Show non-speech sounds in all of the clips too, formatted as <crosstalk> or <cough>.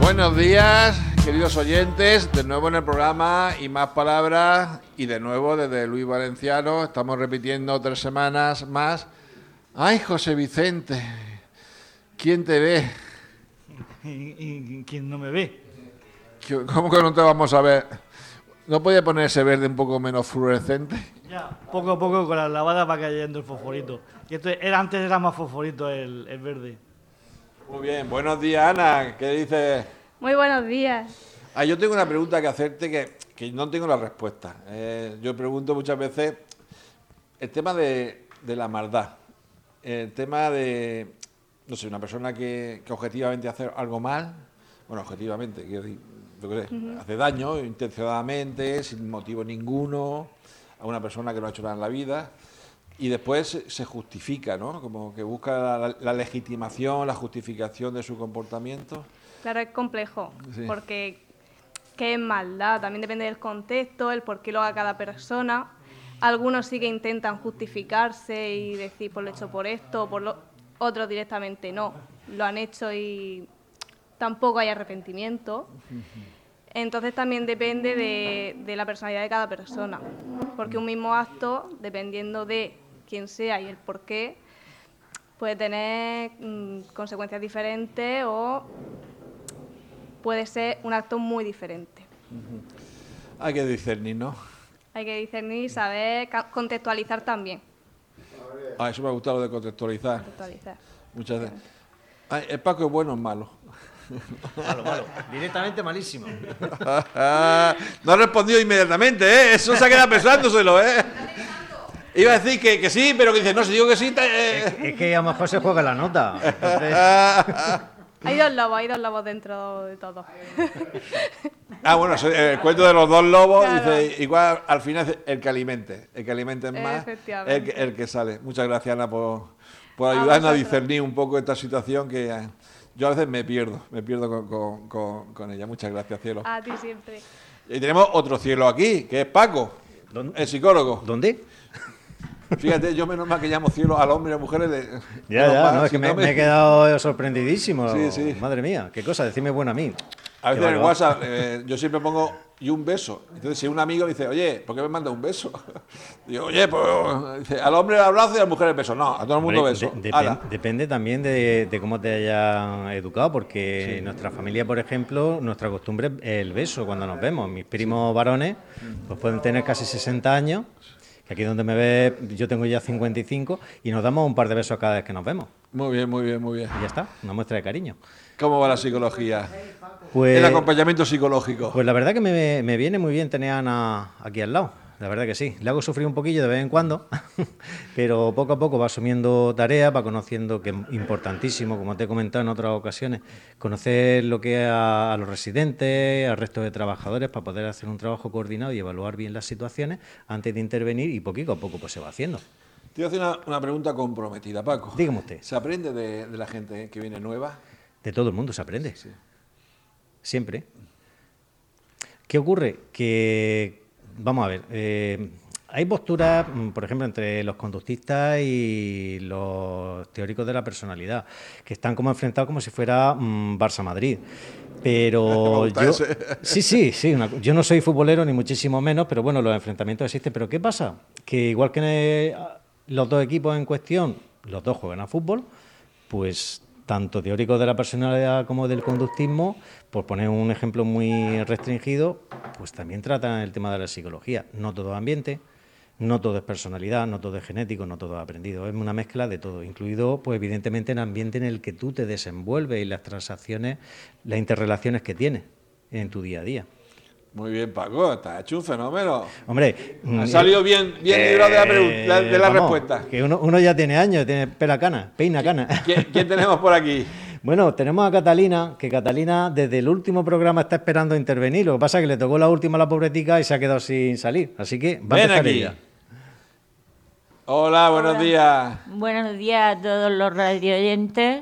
Buenos días, queridos oyentes, de nuevo en el programa y más palabras y de nuevo desde Luis Valenciano, estamos repitiendo tres semanas más. Ay, José Vicente, ¿quién te ve? ¿Y, quién no me ve? ¿Cómo que no te vamos a ver? ¿No podía poner ese verde un poco menos fluorescente? Ya, poco a poco con la lavada va cayendo el fosforito. Y esto era, antes era más fosforito el, el verde. Muy bien, buenos días Ana, ¿qué dices? Muy buenos días. Ah, yo tengo una pregunta que hacerte que, no tengo la respuesta. Eh, yo pregunto muchas veces el tema de, la maldad, el tema de, no sé, una persona que, objetivamente hace algo mal, bueno, objetivamente, quiero decir, hace daño intencionadamente, sin motivo ninguno, a una persona que no ha hecho nada en la vida y después se justifica, ¿no? Como que busca la legitimación, la justificación de su comportamiento. Claro, es complejo, porque qué es maldad, también depende del contexto, el por qué lo haga cada persona. Algunos sí que intentan justificarse y decir, por lo hecho por esto, por lo otros directamente no, lo han hecho y tampoco hay arrepentimiento. Entonces también depende de, de, la personalidad de cada persona, porque un mismo acto, dependiendo de quién sea y el por qué, puede tener mm, consecuencias diferentes o puede ser un acto muy diferente. Hay que discernir, ¿no? Hay que discernir y saber contextualizar también. Ah, eso me ha gustado lo de contextualizar. Contextualizar. Muchas veces. ¿El Paco es bueno o es malo? Malo, malo. Directamente malísimo. <laughs> no ha respondido inmediatamente, ¿eh? Eso se ha quedado pensándoselo, ¿eh? <laughs> Iba a decir que, que sí, pero que dice, no, si digo que sí... Es, que a lo mejor se juega la nota. <laughs> Hay dos lobos, hay dos lobos dentro de todo. <laughs> Ah, bueno, el cuento de los dos lobos dice, igual al final el que alimente, el que alimente más, el, el que sale. Muchas gracias, Ana, por, por ayudarnos a, discernir un poco esta situación que eh, yo a veces me pierdo, me pierdo con, con, con, ella. Muchas gracias, cielo. A ti siempre. Y tenemos otro cielo aquí, que es Paco, el psicólogo. ¿Dónde? Fíjate, yo menos mal que llamo cielo al hombre y a mujeres de. Ya, ya, no, es que me, he quedado sorprendidísimo. Sí, sí. Madre mía, qué cosa, decime bueno a mí. A veces en el WhatsApp eh, yo siempre pongo y un beso. Entonces, si un amigo me dice, oye, ¿por qué me manda un beso? <laughs> Digo, oye, pues dice, al hombre el abrazo y a la mujer el beso. No, a todo el mundo beso. depende también de, cómo te haya educado, porque en nuestra familia, por ejemplo, nuestra costumbre es el beso cuando nos vemos. Mis primos varones pues pueden tener casi 60 años Aquí donde me ve, yo tengo ya 55 y nos damos un par de besos cada vez que nos vemos. Muy bien, muy bien, muy bien. Y ya está, una muestra de cariño. ¿Cómo va la psicología? Pues, el acompañamiento psicológico. Pues la verdad que me, me viene muy bien tener a Ana aquí al lado la verdad que sí. Le hago sufrir un poquillo de vez en cuando, <laughs> pero poco a poco va asumiendo tareas, va conociendo, que es importantísimo, como te he comentado en otras ocasiones, conocer lo que es a, los residentes, al resto de trabajadores, para poder hacer un trabajo coordinado y evaluar bien las situaciones antes de intervenir y poquito a poco pues se va haciendo. Te voy a hacer una, pregunta comprometida, Paco. Dígame usted. ¿Se aprende de, la gente que viene nueva? De todo el mundo se aprende. Sí. Siempre. ¿Qué ocurre? Que vamos a ver, eh, hay posturas, mm, por ejemplo, entre los conductistas y los teóricos de la personalidad, que están como enfrentados como si fuera mm, Barça-Madrid. Pero <laughs> yo. Sí, sí, sí. yo no soy futbolero, ni muchísimo menos, pero bueno, los enfrentamientos existen. Pero ¿qué pasa? Que igual que los dos equipos en cuestión, los dos juegan a fútbol, pues tanto teóricos de la personalidad como del conductismo, por poner un ejemplo muy restringido, pues también tratan el tema de la psicología. No todo es ambiente, no todo es personalidad, no todo es genético, no todo es aprendido. Es una mezcla de todo, incluido, pues evidentemente, el ambiente en el que tú te desenvuelves y las transacciones, las interrelaciones que tienes en tu día a día. Muy bien, Paco, está hecho un fenómeno. Hombre, ha mm, salido bien, bien librado de la, pregunta, de la eh, respuesta. Que uno, ya tiene años, tiene pela cana, peina cana. ¿Quién, tenemos por aquí? <laughs> Bueno, tenemos a Catalina, que Catalina desde el último programa está esperando intervenir. Lo que pasa es que le tocó la última a la pobretica y se ha quedado sin salir. Así que va a aquí. Hola, buenos días. Buenos días a todos los radioyentes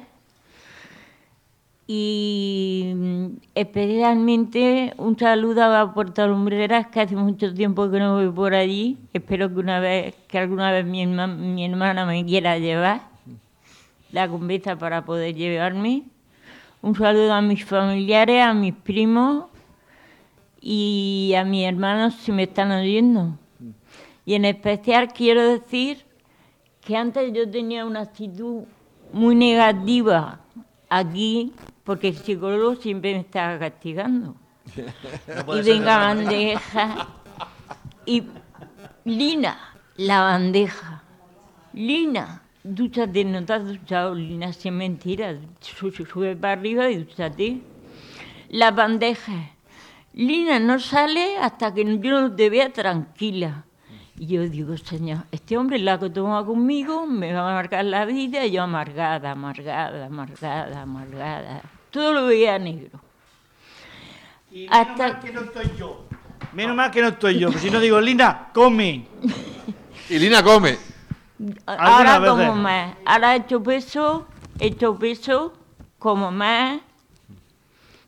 y mm, especialmente un saludo a Puerto Lumbreras, que hace mucho tiempo que no voy por allí. Espero que una vez, que alguna vez mi, hermana me quiera llevar. la confianza para poder llevarme. Un saludo a mis familiares, a mis primos y a mis hermanos si me están oyendo. Y en especial quiero decir que antes yo tenía una actitud muy negativa aquí porque el psicólogo siempre me estaba castigando. y venga bandeja. Y Lina, la bandeja. Lina, dúchate, no te has duchado, Lina, si es mentira. Sube para arriba y dúchate. La bandeja. Lina no sale hasta que yo no te vea tranquila. Y yo digo, señor, este hombre la que toma conmigo me va a marcar la vida, y yo amargada, amargada, amargada, amargada. Todo lo veía negro. Y menos Hasta- mal que no estoy yo. Menos mal que no estoy yo, porque si no digo, Lina, come. Y Lina come. Ahora como veces. más. Ahora he hecho peso, he hecho peso, como más.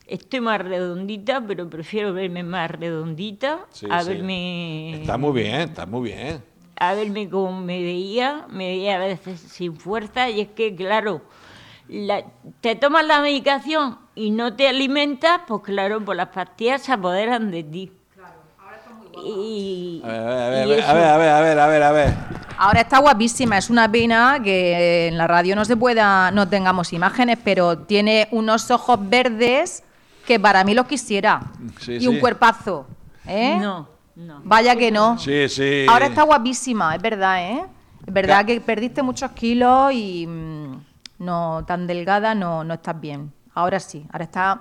Estoy más redondita, pero prefiero verme más redondita Sí, a sí. verme Está muy bien, está muy bien. a verme como me veía, me veía a veces sin fuerza y es que claro, la- te tomas la medicación y no te alimentas, pues claro, pues las pastillas se apoderan de ti. Y, A ver, a y ver, a ver, a ver, a ver, a ver, a ver. Ahora está guapísima, es una pena que en la radio no se pueda, no tengamos imágenes, pero tiene unos ojos verdes que para mí los quisiera. Sí, y sí. un cuerpazo. ¿eh? No, no. Vaya que no. Sí, sí. Ahora está guapísima, es verdad, ¿eh? Es verdad que perdiste muchos kilos y mm, no tan delgada no, no estás bien. Ahora sí, ahora está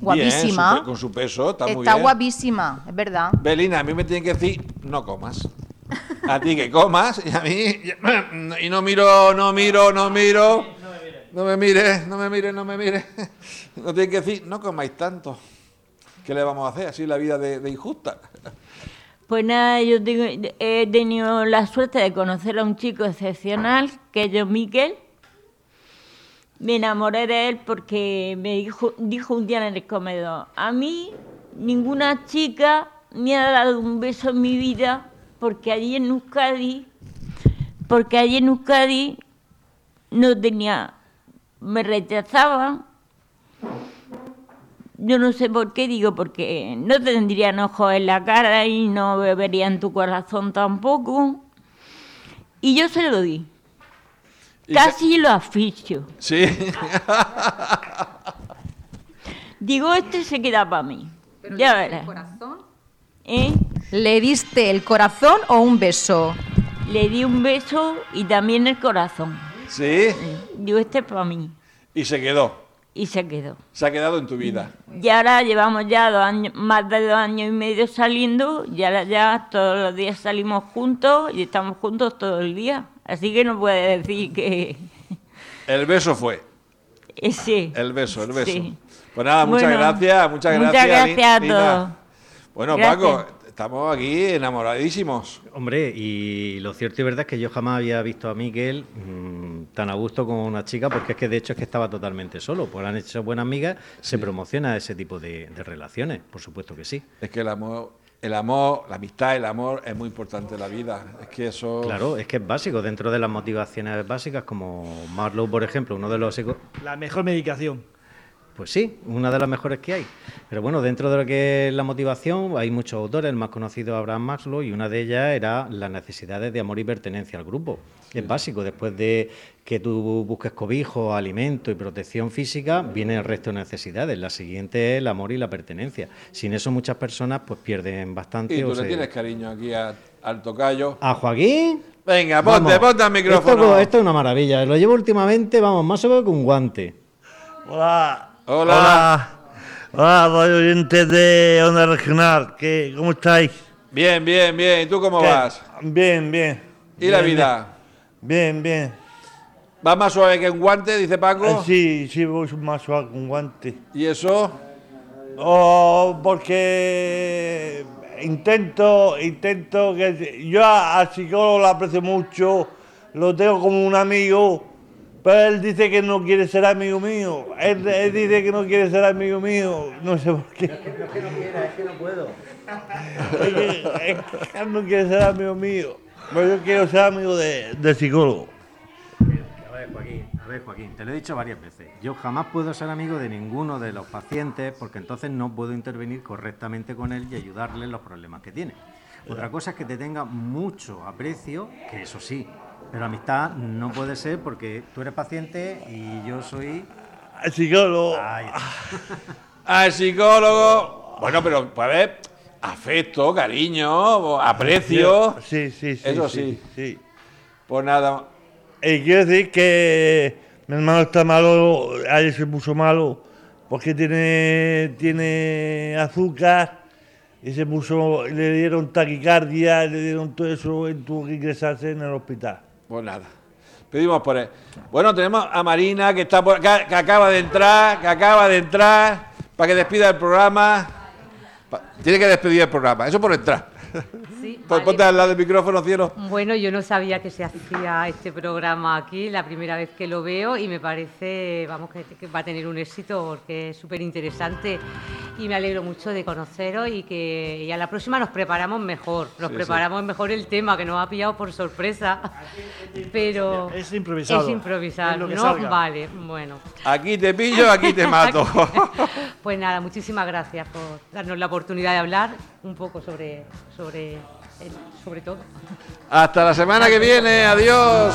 guapísima. Bien, su con su peso, está, muy está bien. guapísima, es verdad. Belina, a mí me tienen que decir, no comas. A ti que comas y a mí y no miro, no miro, no miro. No me mires, no me mires, no me mires. No tienen que decir, no comáis tanto. ¿Qué le vamos a hacer? Así la vida de, de injusta. Pues nada, yo tengo- he tenido la suerte de conocer a un chico excepcional, que es John Miquel. Me enamoré de él porque me dijo, dijo un día en el comedor, a mí ninguna chica me ha dado un beso en mi vida porque allí en Euskadi, porque allí en Euskadi no tenía, me rechazaban yo no sé por qué digo, porque no tendrían ojos en la cara y no beberían tu corazón tampoco. Y yo se lo di. Casi lo asfixio. Sí. <laughs> Digo, este se queda para mí. ya verás. ¿Eh? ¿Le diste el corazón o un beso? Le di un beso y también el corazón. Sí. Digo, este es para mí. Y se quedó. Y se quedó. Se ha quedado en tu vida. Y ahora llevamos ya dos años, más de dos años y medio saliendo, y ahora ya todos los días salimos juntos y estamos juntos todo el día. Así que no puede decir que El beso fue. ese. El beso, el beso. Sí. Pues nada, muchas Bueno, gracias, muchas muchas gracias. Li- gracias a todos. Bueno, Gracias. Paco, estamos aquí enamoradísimos. Hombre, y lo cierto y verdad es que yo jamás había visto a Miguel mm, tan a gusto como una chica, porque es que de hecho es que estaba totalmente solo. Pues han hecho buenas amigas, se promociona ese tipo de, de relaciones, por supuesto que sí. Es que el amor, el amor, la amistad, el amor es muy importante en la vida. Es que eso. Claro, es que es básico, dentro de las motivaciones básicas, como Marlowe, por ejemplo, uno de los La mejor medicación. Pues sí, una de las mejores que hay. Pero bueno, dentro de lo que es la motivación, hay muchos autores, el más conocido es Abraham Maslow, y una de ellas era las necesidades de amor y pertenencia al grupo. Es básico, después de que tú busques cobijo, alimento y protección física, viene el resto de necesidades. La siguiente es el amor y la pertenencia. Sin eso muchas personas pues pierden bastante. Y o tú le se- tienes cariño aquí a- al tocayo. ¿A Joaquín? Venga, ponte, Vamos. ponte al micrófono. Esto, esto es una maravilla. Lo llevo últimamente, vamos, más o menos que un guante. Hola. Hola. Hola. Hola, radio oyentes de Onda Regional. ¿Qué, ¿Cómo estáis? Bien, bien, bien. ¿Y tú cómo ¿Qué? vas? Bien, bien. ¿Y la vida? Bien, bien. ¿Va más suave que un guante, dice Eh, Paco? sí, sí, voy más suave con guante. ¿Y eso? Oh, porque intento, intento que yo al psicólogo lo aprecio mucho, lo tengo como un amigo, pero él dice que no quiere ser amigo mío. Él, él dice que no quiere ser amigo mío, no sé por qué. Es que no quiera, es que no puedo. Es que, es que él no quiere ser amigo mío, pero yo quiero ser amigo de, del psicólogo. A ver, Joaquín, A ver, Joaquín, te lo he dicho varias veces. Yo jamás puedo ser amigo de ninguno de los pacientes porque entonces no puedo intervenir correctamente con él y ayudarle en los problemas que tiene. Otra cosa es que te tenga mucho aprecio, que eso sí, pero amistad no puede ser porque tú eres paciente y yo soy... Psicólogo. Ay, <laughs> Al psicólogo. Bueno, pero puede haber afecto, cariño, aprecio. Sí, sí, sí. Eso sí. sí. Pues nada. Y quiero decir que mi hermano está malo, ayer se puso malo, porque tiene, tiene azúcar y se puso, le dieron taquicardia, le dieron todo eso y tuvo que ingresarse en el hospital. Pues nada. Pedimos por él. Bueno, tenemos a Marina que está por, que, que acaba de entrar, que acaba de entrar, para que despida el programa. Tiene que despedir el programa, eso por entrar. Sí, <laughs> Pues vale. ponte al lado del micrófono, cielo. Bueno, yo no sabía que se hacía este programa aquí, la primera vez que lo veo y me parece, vamos, que, que va a tener un éxito porque es súper interesante y me alegro mucho de conoceros y que y a la próxima nos preparamos mejor, nos Sí, preparamos mejor el tema que nos ha pillado por sorpresa, pero Es improvisado. es improvisado, Es ¿no? salga. Vale, bueno. Aquí te pillo, aquí te mato. <laughs> Pues nada, muchísimas gracias por darnos la oportunidad de hablar un poco sobre, sobre, sobre todo. Hasta la semana que viene, adiós.